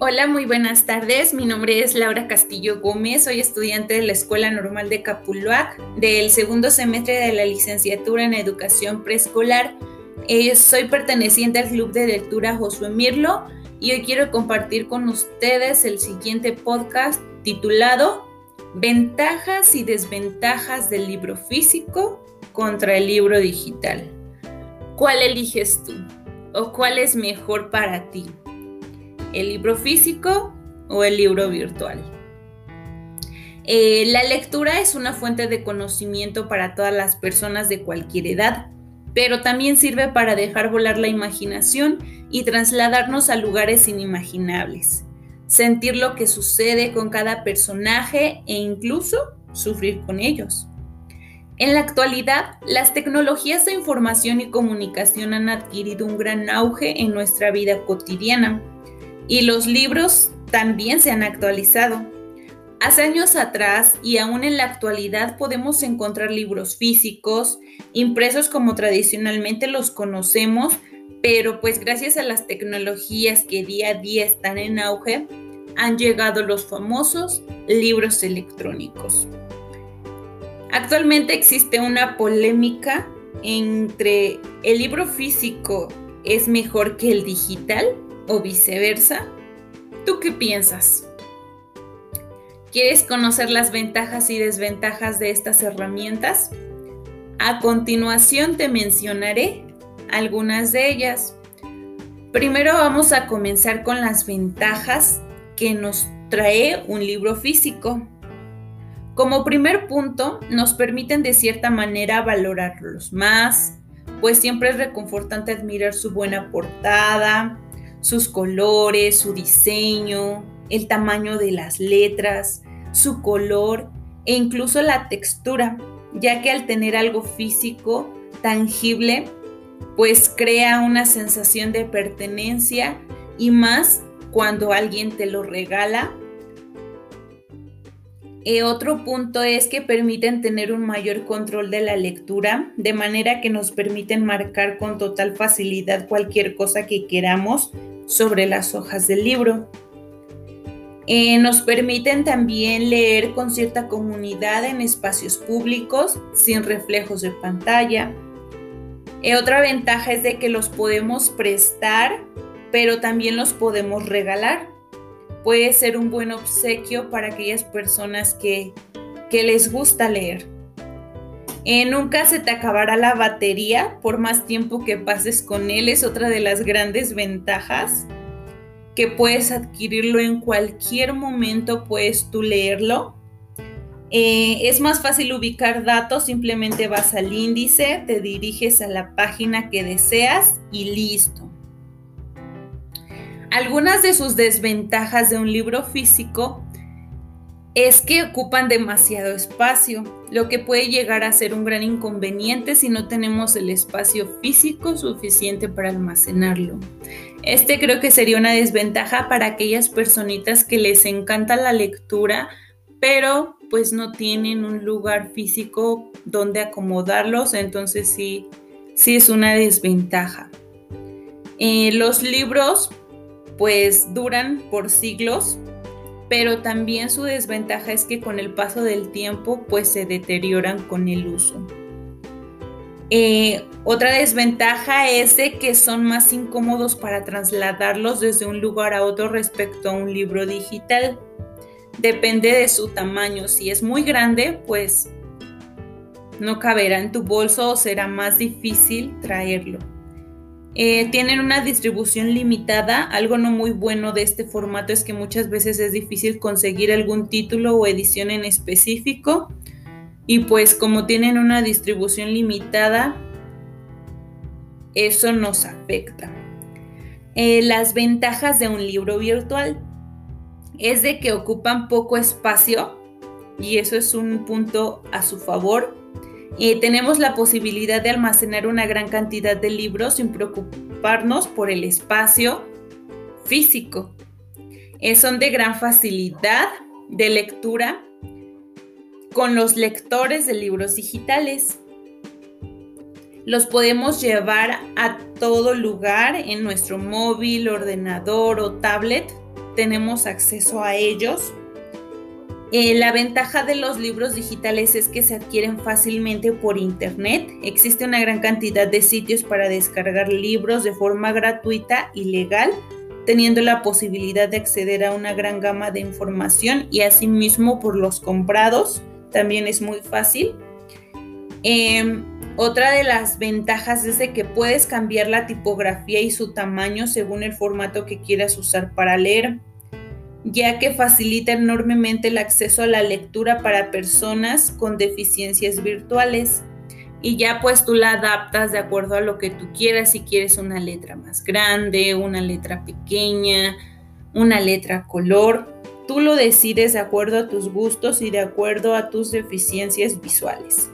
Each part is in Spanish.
Hola, muy buenas tardes. Mi nombre es Laura Castillo Gómez. Soy estudiante de la Escuela Normal de Capuluac del segundo semestre de la licenciatura en Educación Preescolar. Eh, soy perteneciente al Club de Lectura Josué Mirlo y hoy quiero compartir con ustedes el siguiente podcast titulado Ventajas y desventajas del libro físico contra el libro digital. ¿Cuál eliges tú? ¿O cuál es mejor para ti? El libro físico o el libro virtual. Eh, la lectura es una fuente de conocimiento para todas las personas de cualquier edad, pero también sirve para dejar volar la imaginación y trasladarnos a lugares inimaginables, sentir lo que sucede con cada personaje e incluso sufrir con ellos. En la actualidad, las tecnologías de información y comunicación han adquirido un gran auge en nuestra vida cotidiana y los libros también se han actualizado. Hace años atrás y aún en la actualidad podemos encontrar libros físicos, impresos como tradicionalmente los conocemos, pero pues gracias a las tecnologías que día a día están en auge, han llegado los famosos libros electrónicos. Actualmente existe una polémica entre el libro físico es mejor que el digital o viceversa? ¿Tú qué piensas? ¿Quieres conocer las ventajas y desventajas de estas herramientas? A continuación te mencionaré algunas de ellas. Primero vamos a comenzar con las ventajas que nos trae un libro físico. Como primer punto, nos permiten de cierta manera valorarlos más, pues siempre es reconfortante admirar su buena portada, sus colores, su diseño, el tamaño de las letras, su color e incluso la textura, ya que al tener algo físico, tangible, pues crea una sensación de pertenencia y más cuando alguien te lo regala. Y otro punto es que permiten tener un mayor control de la lectura, de manera que nos permiten marcar con total facilidad cualquier cosa que queramos sobre las hojas del libro. Eh, nos permiten también leer con cierta comunidad en espacios públicos sin reflejos de pantalla. Eh, otra ventaja es de que los podemos prestar, pero también los podemos regalar. Puede ser un buen obsequio para aquellas personas que, que les gusta leer. Eh, nunca se te acabará la batería por más tiempo que pases con él. Es otra de las grandes ventajas que puedes adquirirlo en cualquier momento, puedes tú leerlo. Eh, es más fácil ubicar datos, simplemente vas al índice, te diriges a la página que deseas y listo. Algunas de sus desventajas de un libro físico es que ocupan demasiado espacio, lo que puede llegar a ser un gran inconveniente si no tenemos el espacio físico suficiente para almacenarlo. Este creo que sería una desventaja para aquellas personitas que les encanta la lectura, pero pues no tienen un lugar físico donde acomodarlos, entonces sí, sí es una desventaja. Eh, los libros pues duran por siglos, pero también su desventaja es que con el paso del tiempo pues se deterioran con el uso. Eh, otra desventaja es de que son más incómodos para trasladarlos desde un lugar a otro respecto a un libro digital. Depende de su tamaño. Si es muy grande, pues no caberá en tu bolso o será más difícil traerlo. Eh, tienen una distribución limitada. Algo no muy bueno de este formato es que muchas veces es difícil conseguir algún título o edición en específico. Y pues como tienen una distribución limitada, eso nos afecta. Eh, las ventajas de un libro virtual es de que ocupan poco espacio y eso es un punto a su favor tenemos la posibilidad de almacenar una gran cantidad de libros sin preocuparnos por el espacio físico. Eh, son de gran facilidad de lectura con los lectores de libros digitales. Los podemos llevar a todo lugar en nuestro móvil, ordenador o tablet tenemos acceso a ellos. Eh, la ventaja de los libros digitales es que se adquieren fácilmente por internet. Existe una gran cantidad de sitios para descargar libros de forma gratuita y legal, teniendo la posibilidad de acceder a una gran gama de información y asimismo por los comprados también es muy fácil. Em, otra de las ventajas es de que puedes cambiar la tipografía y su tamaño según el formato que quieras usar para leer ya que facilita enormemente el acceso a la lectura para personas con deficiencias virtuales. Y ya pues tú la adaptas de acuerdo a lo que tú quieras, si quieres una letra más grande, una letra pequeña, una letra color. Tú lo decides de acuerdo a tus gustos y de acuerdo a tus deficiencias visuales.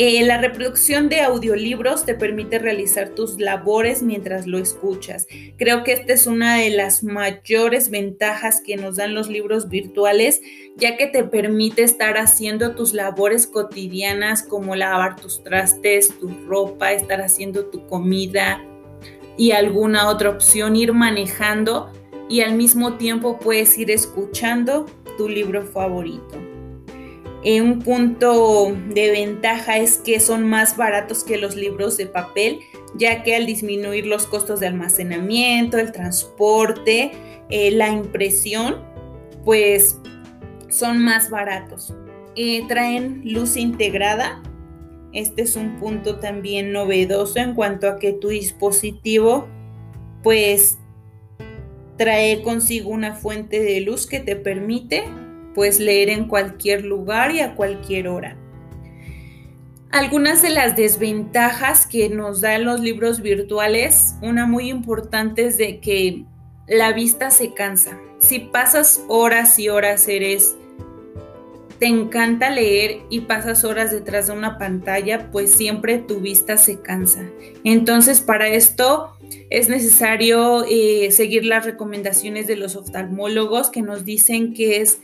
Eh, la reproducción de audiolibros te permite realizar tus labores mientras lo escuchas. Creo que esta es una de las mayores ventajas que nos dan los libros virtuales, ya que te permite estar haciendo tus labores cotidianas como lavar tus trastes, tu ropa, estar haciendo tu comida y alguna otra opción, ir manejando y al mismo tiempo puedes ir escuchando tu libro favorito. Eh, un punto de ventaja es que son más baratos que los libros de papel, ya que al disminuir los costos de almacenamiento, el transporte, eh, la impresión, pues son más baratos. Eh, traen luz integrada. Este es un punto también novedoso en cuanto a que tu dispositivo pues trae consigo una fuente de luz que te permite puedes leer en cualquier lugar y a cualquier hora. Algunas de las desventajas que nos dan los libros virtuales, una muy importante es de que la vista se cansa. Si pasas horas y horas eres te encanta leer y pasas horas detrás de una pantalla, pues siempre tu vista se cansa. Entonces, para esto es necesario eh, seguir las recomendaciones de los oftalmólogos que nos dicen que es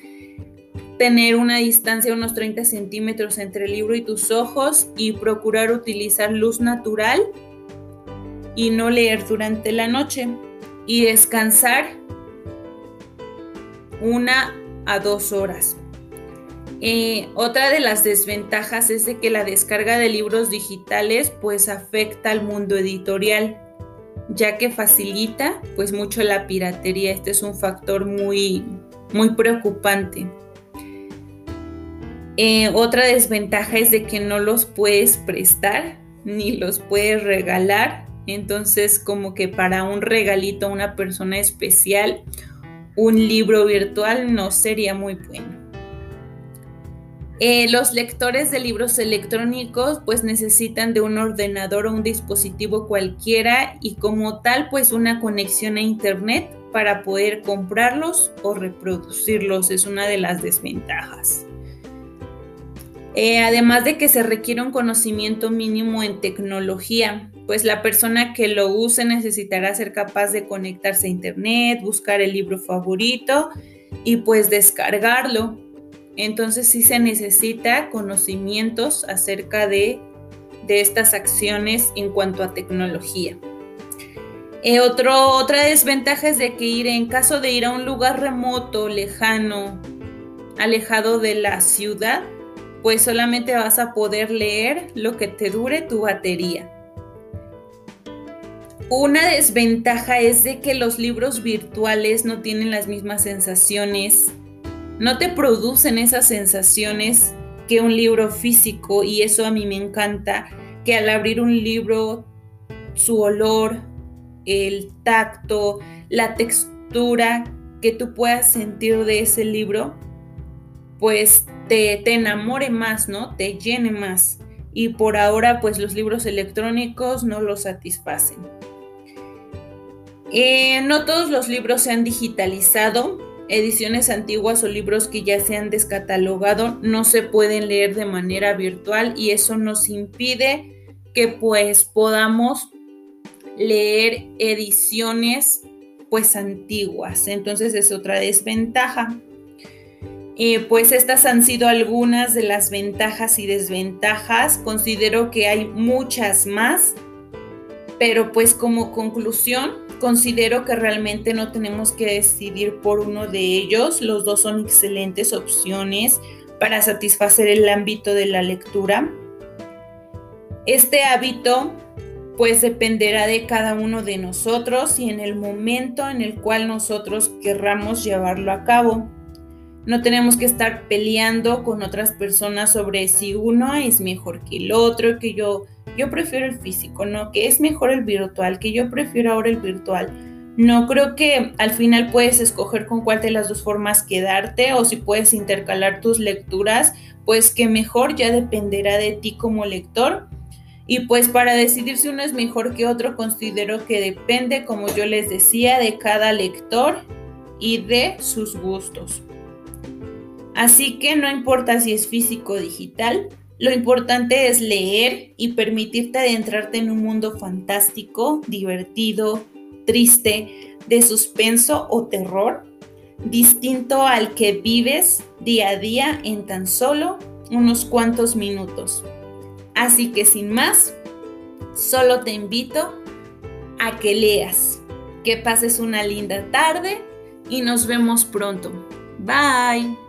tener una distancia de unos 30 centímetros entre el libro y tus ojos y procurar utilizar luz natural y no leer durante la noche y descansar una a dos horas. Eh, otra de las desventajas es de que la descarga de libros digitales pues afecta al mundo editorial, ya que facilita pues mucho la piratería. Este es un factor muy, muy preocupante. Eh, otra desventaja es de que no los puedes prestar ni los puedes regalar. Entonces, como que para un regalito a una persona especial, un libro virtual no sería muy bueno. Eh, los lectores de libros electrónicos pues necesitan de un ordenador o un dispositivo cualquiera y como tal pues una conexión a internet para poder comprarlos o reproducirlos es una de las desventajas. Eh, además de que se requiere un conocimiento mínimo en tecnología, pues la persona que lo use necesitará ser capaz de conectarse a internet, buscar el libro favorito y pues descargarlo. Entonces sí se necesita conocimientos acerca de, estas acciones en cuanto a tecnología. Eh, otra desventaja es de que ir en caso de ir a un lugar remoto, lejano, alejado de la ciudad, pues solamente vas a poder leer lo que te dure tu batería. Una desventaja es de que los libros virtuales no tienen las mismas sensaciones, no te producen esas sensaciones que un libro físico y eso a mí me encanta, que al abrir un libro, su olor, el tacto, la textura que tú puedas sentir de ese libro, pues te, te enamore más, ¿no? Te llene más. Y por ahora, pues los libros electrónicos no lo satisfacen. Eh, no todos los libros se han digitalizado. Ediciones antiguas o libros que ya se han descatalogado no se pueden leer de manera virtual y eso nos impide que pues podamos leer ediciones pues antiguas. Entonces es otra desventaja. Eh, pues estas han sido algunas de las ventajas y desventajas. Considero que hay muchas más, Pero pues como conclusión, considero que realmente no tenemos que decidir por uno de ellos. Los dos son excelentes opciones para satisfacer el ámbito de la lectura. Este hábito pues dependerá de cada uno de nosotros y en el momento en el cual nosotros querramos llevarlo a cabo. No tenemos que estar peleando con otras personas sobre si uno es mejor que el otro, que yo, yo prefiero el físico, no, que es mejor el virtual, que yo prefiero ahora el virtual. No creo que al final puedes escoger con cuál de las dos formas quedarte o si puedes intercalar tus lecturas, pues que mejor ya dependerá de ti como lector. Y pues para decidir si uno es mejor que otro, considero que depende, como yo les decía, de cada lector y de sus gustos. Así que no importa si es físico o digital, lo importante es leer y permitirte adentrarte en un mundo fantástico, divertido, triste, de suspenso o terror, distinto al que vives día a día en tan solo unos cuantos minutos. Así que sin más, solo te invito a que leas, que pases una linda tarde y nos vemos pronto. Bye.